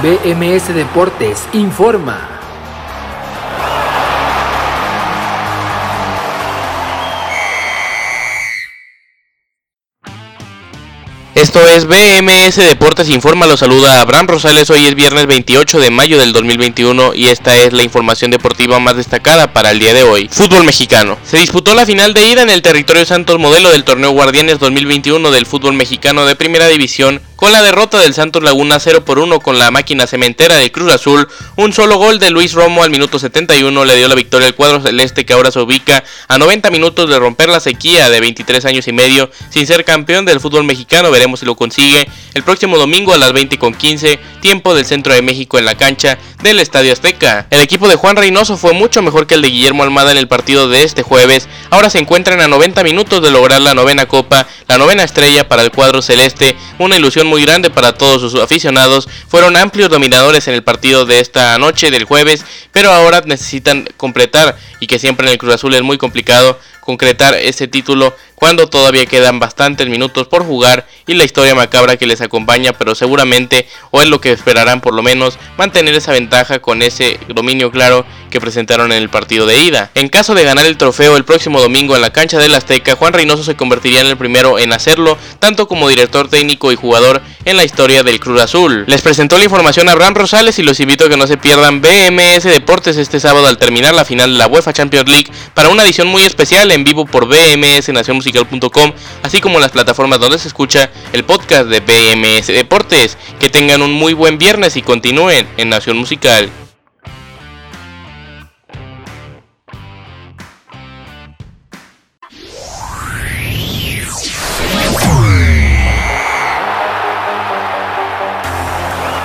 BMS Deportes informa. Esto es BMS Deportes Informa, lo saluda Abraham Rosales, hoy es viernes 28 de mayo del 2021 y esta es la información deportiva más destacada para el día de hoy. Fútbol mexicano. Se disputó la final de ida en el territorio Santos Modelo del torneo Guardianes 2021 del fútbol mexicano de primera división con la derrota del Santos Laguna 0 por 1 con la máquina cementera de Cruz Azul, un solo gol de Luis Romo al minuto 71 le dio la victoria al cuadro celeste que ahora se ubica a 90 minutos de romper la sequía de 23 años y medio sin ser campeón del fútbol mexicano. Veremos si lo consigue el próximo domingo a las 20 con 15, tiempo del centro de México en la cancha del Estadio Azteca. El equipo de Juan Reynoso fue mucho mejor que el de Guillermo Almada en el partido de este jueves. Ahora se encuentran a 90 minutos de lograr la novena copa, la novena estrella para el cuadro celeste, una ilusión muy grande para todos sus aficionados. Fueron amplios dominadores en el partido de esta noche del jueves, pero ahora necesitan completar y que siempre en el Cruz Azul es muy complicado concretar ese título cuando todavía quedan bastantes minutos por jugar y la historia macabra que les acompaña, pero seguramente, o es lo que esperarán por lo menos, mantener esa ventaja con ese dominio claro que presentaron en el partido de ida. En caso de ganar el trofeo el próximo domingo en la cancha del Azteca, Juan Reynoso se convertiría en el primero en hacerlo, tanto como director técnico y jugador en la historia del Cruz Azul. Les presentó la información a Abraham Rosales y los invito a que no se pierdan BMS Deportes este sábado al terminar la final de la UEFA Champions League para una edición muy especial en vivo por BMS Nación musical.com, así como las plataformas donde se escucha el podcast de BMS Deportes. Que tengan un muy buen viernes y continúen en Nación Musical.